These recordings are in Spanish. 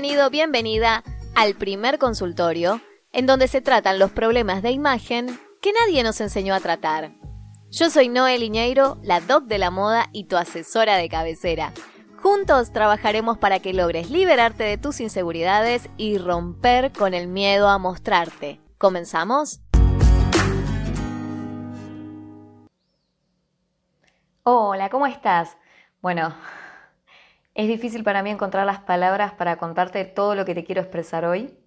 Bienvenido, bienvenida al primer consultorio, en donde se tratan los problemas de imagen que nadie nos enseñó a tratar. Yo soy Noel Iñeiro, la doc de la moda y tu asesora de cabecera. Juntos trabajaremos para que logres liberarte de tus inseguridades y romper con el miedo a mostrarte. ¿Comenzamos? Hola, ¿cómo estás? Bueno, es difícil para mí encontrar las palabras para contarte todo lo que te quiero expresar hoy.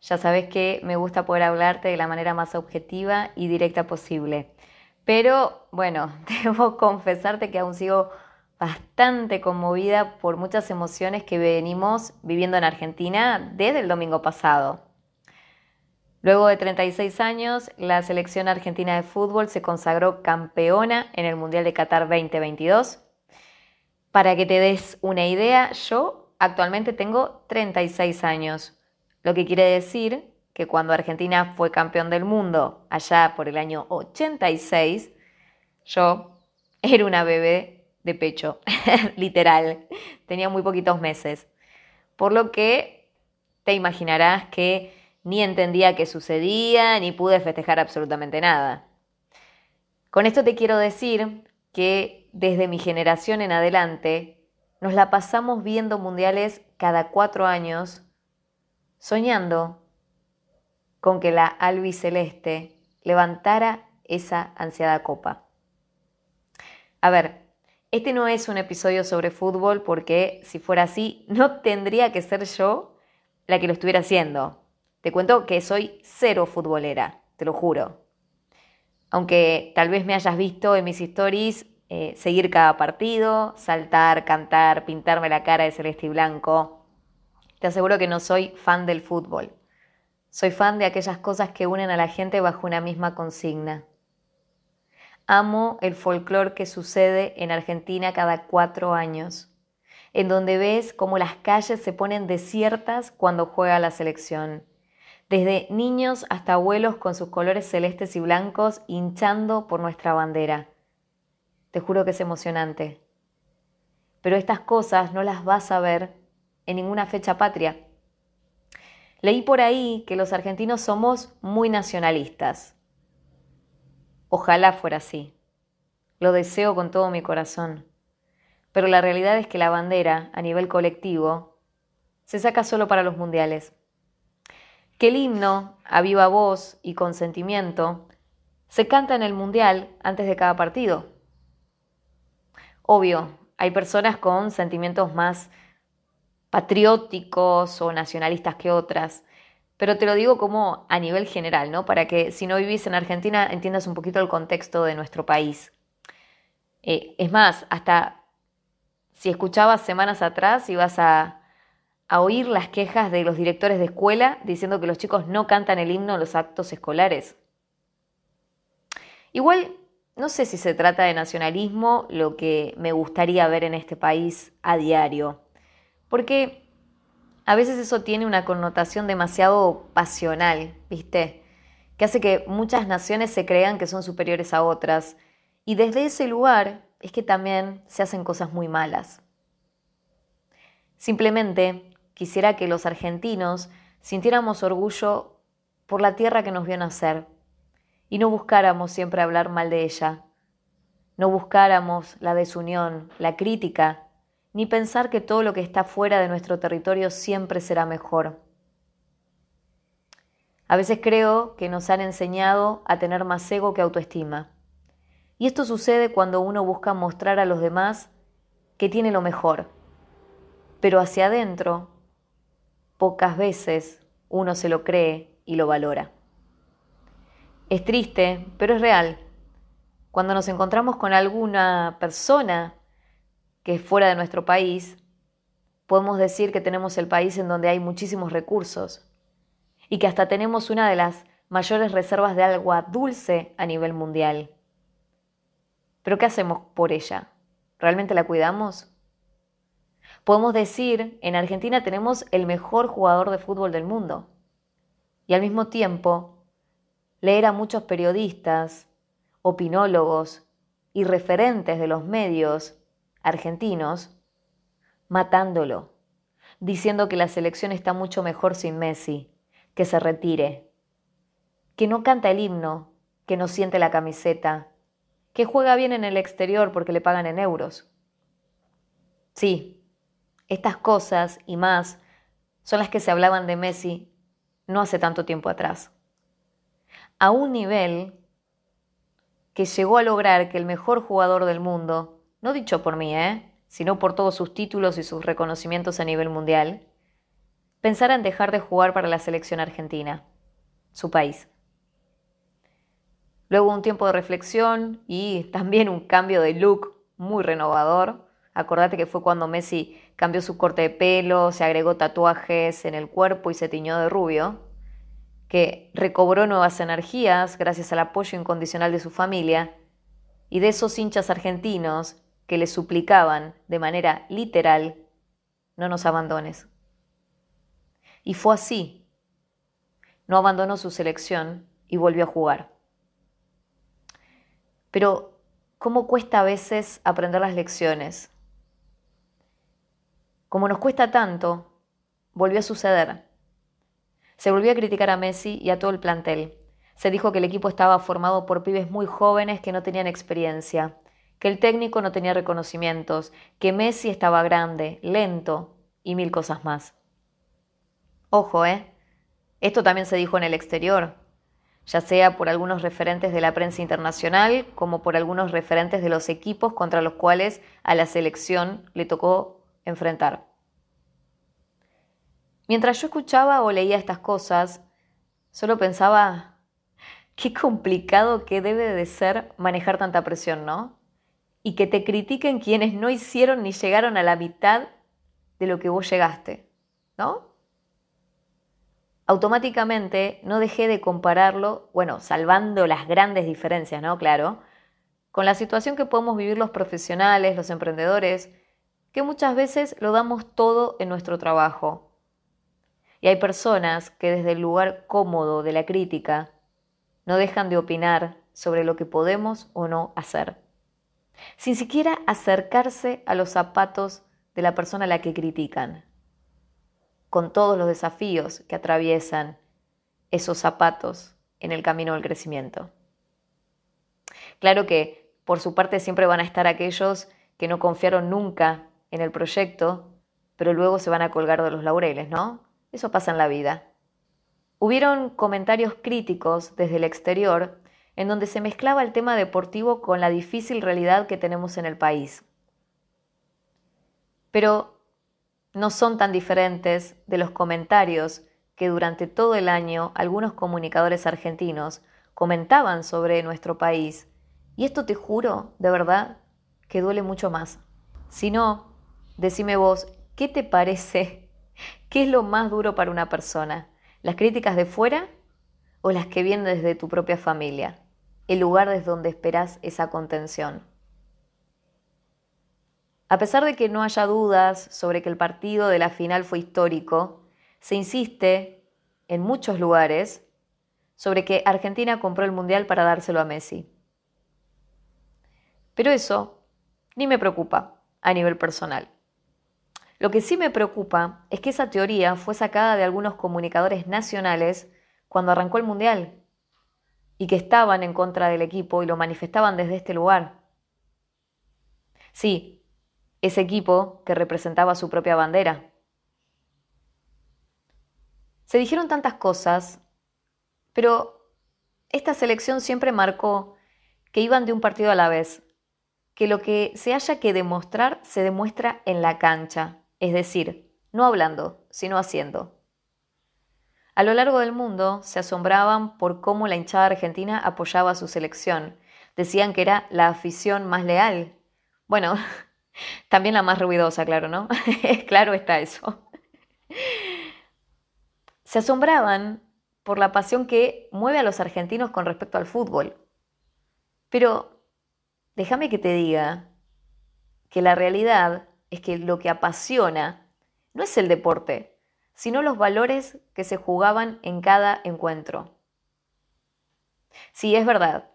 Ya sabes que me gusta poder hablarte de la manera más objetiva y directa posible. Pero bueno, debo confesarte que aún sigo bastante conmovida por muchas emociones que venimos viviendo en Argentina desde el domingo pasado. Luego de 36 años, la selección argentina de fútbol se consagró campeona en el Mundial de Qatar 2022 para que te des una idea, yo actualmente tengo 36 años, lo que quiere decir que cuando Argentina fue campeón del mundo, allá por el año 86, yo era una bebé de pecho, literal, tenía muy poquitos meses. Por lo que te imaginarás que ni entendía qué sucedía, ni pude festejar absolutamente nada. Con esto te quiero decir que desde mi generación en adelante, nos la pasamos viendo mundiales cada cuatro años, soñando con que la albiceleste levantara esa ansiada copa. A ver, este no es un episodio sobre fútbol porque si fuera así, no tendría que ser yo la que lo estuviera haciendo. Te cuento que soy cero futbolera, te lo juro. Aunque tal vez me hayas visto en mis stories eh, seguir cada partido, saltar, cantar, pintarme la cara de celeste y blanco. Te aseguro que no soy fan del fútbol. Soy fan de aquellas cosas que unen a la gente bajo una misma consigna. Amo el folclore que sucede en Argentina cada cuatro años, en donde ves cómo las calles se ponen desiertas cuando juega la selección, desde niños hasta abuelos con sus colores celestes y blancos hinchando por nuestra bandera te juro que es emocionante. Pero estas cosas no las vas a ver en ninguna fecha patria. Leí por ahí que los argentinos somos muy nacionalistas. Ojalá fuera así. Lo deseo con todo mi corazón. Pero la realidad es que la bandera, a nivel colectivo, se saca solo para los mundiales. Que el himno, a viva voz y con sentimiento, se canta en el mundial antes de cada partido. Obvio, hay personas con sentimientos más patrióticos o nacionalistas que otras, pero te lo digo como a nivel general, ¿no? Para que si no vivís en Argentina entiendas un poquito el contexto de nuestro país. Eh, es más, hasta si escuchabas semanas atrás ibas a, a oír las quejas de los directores de escuela diciendo que los chicos no cantan el himno en los actos escolares. Igual no sé si se trata de nacionalismo lo que me gustaría ver en este país a diario, porque a veces eso tiene una connotación demasiado pasional, ¿viste? Que hace que muchas naciones se crean que son superiores a otras, y desde ese lugar es que también se hacen cosas muy malas. Simplemente quisiera que los argentinos sintiéramos orgullo por la tierra que nos vio nacer y no buscáramos siempre hablar mal de ella, no buscáramos la desunión, la crítica, ni pensar que todo lo que está fuera de nuestro territorio siempre será mejor. A veces creo que nos han enseñado a tener más ego que autoestima. Y esto sucede cuando uno busca mostrar a los demás que tiene lo mejor. Pero hacia adentro, pocas veces uno se lo cree y lo valora. Es triste, pero es real. Cuando nos encontramos con alguna persona que es fuera de nuestro país, podemos decir que tenemos el país en donde hay muchísimos recursos y que hasta tenemos una de las mayores reservas de agua dulce a nivel mundial. Pero ¿qué hacemos por ella? ¿Realmente la cuidamos? Podemos decir, en Argentina tenemos el mejor jugador de fútbol del mundo y al mismo tiempo leer a muchos periodistas, opinólogos y referentes de los medios argentinos matándolo, diciendo que la selección está mucho mejor sin Messi, que se retire, que no canta el himno, que no siente la camiseta, que juega bien en el exterior porque le pagan en euros. Sí, estas cosas y más son las que se hablaban de Messi no hace tanto tiempo atrás. A un nivel que llegó a lograr que el mejor jugador del mundo, no dicho por mí, ¿eh? sino por todos sus títulos y sus reconocimientos a nivel mundial, pensara en dejar de jugar para la selección argentina, su país. Luego un tiempo de reflexión y también un cambio de look muy renovador. Acordate que fue cuando Messi cambió su corte de pelo, se agregó tatuajes en el cuerpo y se tiñó de rubio que recobró nuevas energías gracias al apoyo incondicional de su familia y de esos hinchas argentinos que le suplicaban de manera literal, no nos abandones. Y fue así. No abandonó su selección y volvió a jugar. Pero, ¿cómo cuesta a veces aprender las lecciones? Como nos cuesta tanto, volvió a suceder. Se volvió a criticar a Messi y a todo el plantel. Se dijo que el equipo estaba formado por pibes muy jóvenes que no tenían experiencia, que el técnico no tenía reconocimientos, que Messi estaba grande, lento y mil cosas más. Ojo, ¿eh? Esto también se dijo en el exterior, ya sea por algunos referentes de la prensa internacional como por algunos referentes de los equipos contra los cuales a la selección le tocó enfrentar. Mientras yo escuchaba o leía estas cosas, solo pensaba, qué complicado que debe de ser manejar tanta presión, ¿no? Y que te critiquen quienes no hicieron ni llegaron a la mitad de lo que vos llegaste, ¿no? Automáticamente no dejé de compararlo, bueno, salvando las grandes diferencias, ¿no? Claro, con la situación que podemos vivir los profesionales, los emprendedores, que muchas veces lo damos todo en nuestro trabajo, y hay personas que desde el lugar cómodo de la crítica no dejan de opinar sobre lo que podemos o no hacer, sin siquiera acercarse a los zapatos de la persona a la que critican, con todos los desafíos que atraviesan esos zapatos en el camino del crecimiento. Claro que por su parte siempre van a estar aquellos que no confiaron nunca en el proyecto, pero luego se van a colgar de los laureles, ¿no? Eso pasa en la vida. Hubieron comentarios críticos desde el exterior en donde se mezclaba el tema deportivo con la difícil realidad que tenemos en el país. Pero no son tan diferentes de los comentarios que durante todo el año algunos comunicadores argentinos comentaban sobre nuestro país. Y esto te juro, de verdad, que duele mucho más. Si no, decime vos, ¿qué te parece ¿Qué es lo más duro para una persona? ¿Las críticas de fuera o las que vienen desde tu propia familia? El lugar desde donde esperas esa contención. A pesar de que no haya dudas sobre que el partido de la final fue histórico, se insiste en muchos lugares sobre que Argentina compró el Mundial para dárselo a Messi. Pero eso ni me preocupa a nivel personal. Lo que sí me preocupa es que esa teoría fue sacada de algunos comunicadores nacionales cuando arrancó el Mundial y que estaban en contra del equipo y lo manifestaban desde este lugar. Sí, ese equipo que representaba su propia bandera. Se dijeron tantas cosas, pero esta selección siempre marcó que iban de un partido a la vez, que lo que se haya que demostrar se demuestra en la cancha, es decir, no hablando, sino haciendo. A lo largo del mundo se asombraban por cómo la hinchada argentina apoyaba a su selección. Decían que era la afición más leal. Bueno, también la más ruidosa, claro, ¿no? claro está eso. Se asombraban por la pasión que mueve a los argentinos con respecto al fútbol. Pero déjame que te diga que la realidad es que lo que apasiona no es el deporte, sino los valores que se jugaban en cada encuentro. Sí, es verdad.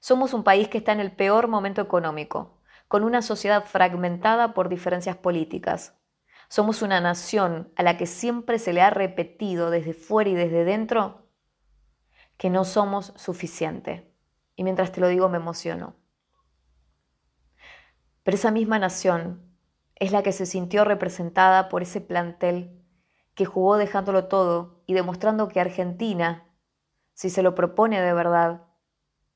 Somos un país que está en el peor momento económico, con una sociedad fragmentada por diferencias políticas. Somos una nación a la que siempre se le ha repetido desde fuera y desde dentro que no somos suficiente. Y mientras te lo digo me emociono. Pero esa misma nación es la que se sintió representada por ese plantel que jugó dejándolo todo y demostrando que Argentina, si se lo propone de verdad,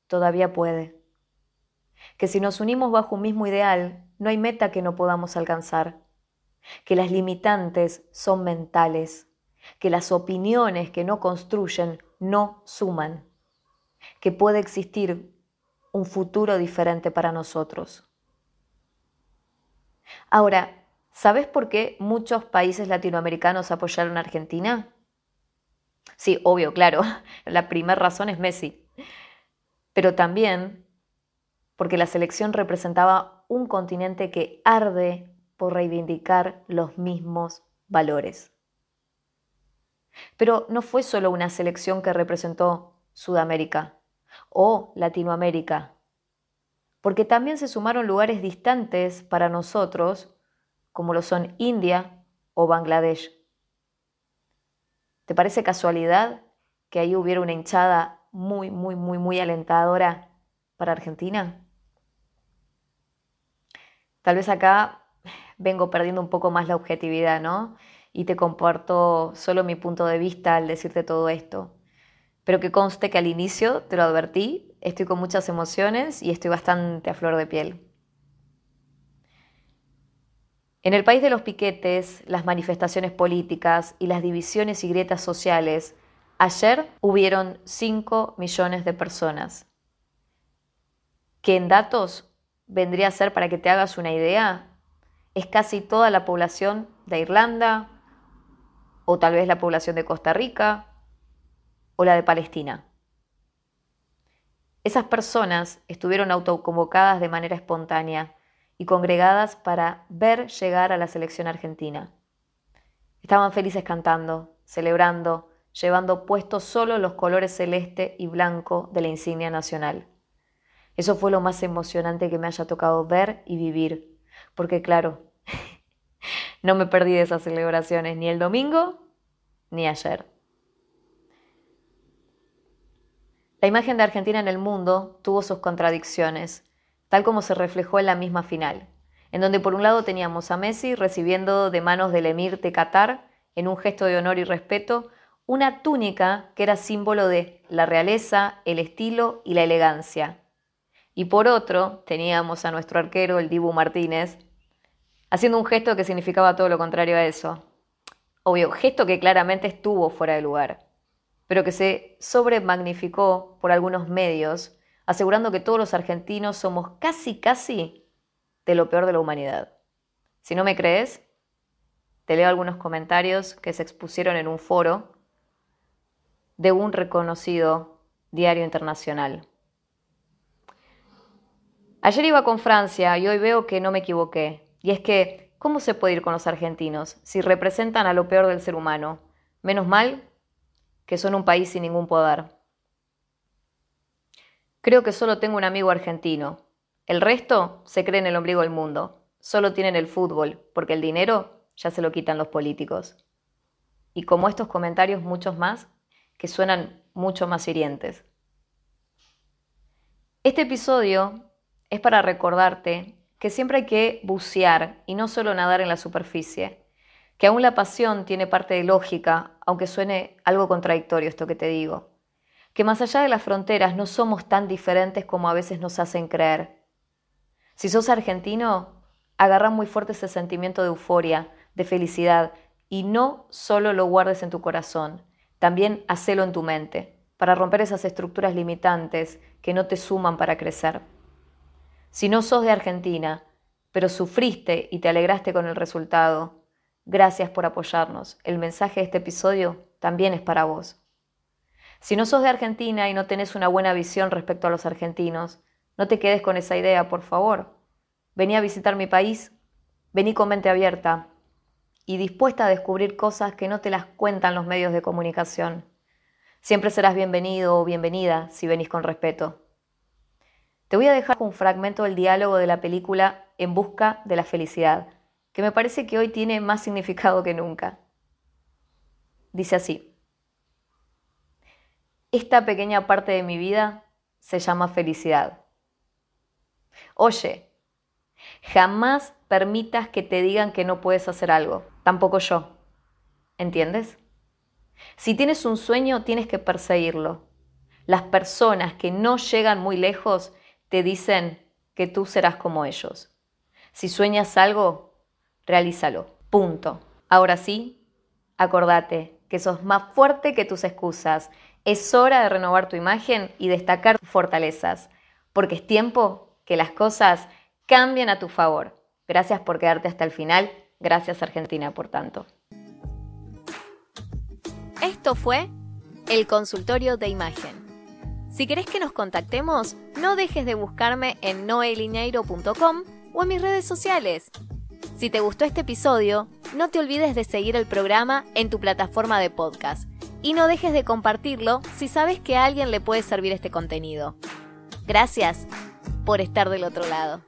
todavía puede. Que si nos unimos bajo un mismo ideal, no hay meta que no podamos alcanzar. Que las limitantes son mentales. Que las opiniones que no construyen no suman. Que puede existir un futuro diferente para nosotros. Ahora, ¿sabes por qué muchos países latinoamericanos apoyaron a Argentina? Sí, obvio, claro. La primera razón es Messi. Pero también porque la selección representaba un continente que arde por reivindicar los mismos valores. Pero no fue solo una selección que representó Sudamérica o Latinoamérica porque también se sumaron lugares distantes para nosotros, como lo son India o Bangladesh. ¿Te parece casualidad que ahí hubiera una hinchada muy, muy, muy, muy alentadora para Argentina? Tal vez acá vengo perdiendo un poco más la objetividad, ¿no? Y te comparto solo mi punto de vista al decirte todo esto. Pero que conste que al inicio te lo advertí, estoy con muchas emociones y estoy bastante a flor de piel. En el país de los piquetes, las manifestaciones políticas y las divisiones y grietas sociales, ayer hubieron 5 millones de personas, que en datos vendría a ser, para que te hagas una idea, es casi toda la población de Irlanda, o tal vez la población de Costa Rica, o la de Palestina. Esas personas estuvieron autoconvocadas de manera espontánea y congregadas para ver llegar a la selección argentina. Estaban felices cantando, celebrando, llevando puestos solo los colores celeste y blanco de la insignia nacional. Eso fue lo más emocionante que me haya tocado ver y vivir, porque claro, no me perdí de esas celebraciones ni el domingo ni ayer. La imagen de Argentina en el mundo tuvo sus contradicciones, tal como se reflejó en la misma final, en donde por un lado teníamos a Messi recibiendo de manos del emir de Qatar, en un gesto de honor y respeto, una túnica que era símbolo de la realeza, el estilo y la elegancia. Y por otro, teníamos a nuestro arquero, el Dibu Martínez, haciendo un gesto que significaba todo lo contrario a eso. Obvio, gesto que claramente estuvo fuera de lugar pero que se sobremagnificó por algunos medios, asegurando que todos los argentinos somos casi, casi de lo peor de la humanidad. Si no me crees, te leo algunos comentarios que se expusieron en un foro de un reconocido diario internacional. Ayer iba con Francia y hoy veo que no me equivoqué. Y es que, ¿cómo se puede ir con los argentinos si representan a lo peor del ser humano? Menos mal que son un país sin ningún poder. Creo que solo tengo un amigo argentino. El resto se cree en el ombligo del mundo. Solo tienen el fútbol, porque el dinero ya se lo quitan los políticos. Y como estos comentarios, muchos más, que suenan mucho más hirientes. Este episodio es para recordarte que siempre hay que bucear y no solo nadar en la superficie que aún la pasión tiene parte de lógica, aunque suene algo contradictorio esto que te digo, que más allá de las fronteras no somos tan diferentes como a veces nos hacen creer. Si sos argentino, agarra muy fuerte ese sentimiento de euforia, de felicidad, y no solo lo guardes en tu corazón, también hacelo en tu mente, para romper esas estructuras limitantes que no te suman para crecer. Si no sos de Argentina, pero sufriste y te alegraste con el resultado, Gracias por apoyarnos. El mensaje de este episodio también es para vos. Si no sos de Argentina y no tenés una buena visión respecto a los argentinos, no te quedes con esa idea, por favor. Vení a visitar mi país, vení con mente abierta y dispuesta a descubrir cosas que no te las cuentan los medios de comunicación. Siempre serás bienvenido o bienvenida si venís con respeto. Te voy a dejar un fragmento del diálogo de la película En busca de la felicidad que me parece que hoy tiene más significado que nunca. Dice así, esta pequeña parte de mi vida se llama felicidad. Oye, jamás permitas que te digan que no puedes hacer algo, tampoco yo. ¿Entiendes? Si tienes un sueño, tienes que perseguirlo. Las personas que no llegan muy lejos te dicen que tú serás como ellos. Si sueñas algo, realízalo. Punto. Ahora sí, acordate que sos más fuerte que tus excusas. Es hora de renovar tu imagen y destacar tus fortalezas, porque es tiempo que las cosas cambien a tu favor. Gracias por quedarte hasta el final. Gracias Argentina por tanto. Esto fue el consultorio de imagen. Si querés que nos contactemos, no dejes de buscarme en noelineiro.com o en mis redes sociales. Si te gustó este episodio, no te olvides de seguir el programa en tu plataforma de podcast y no dejes de compartirlo si sabes que a alguien le puede servir este contenido. Gracias por estar del otro lado.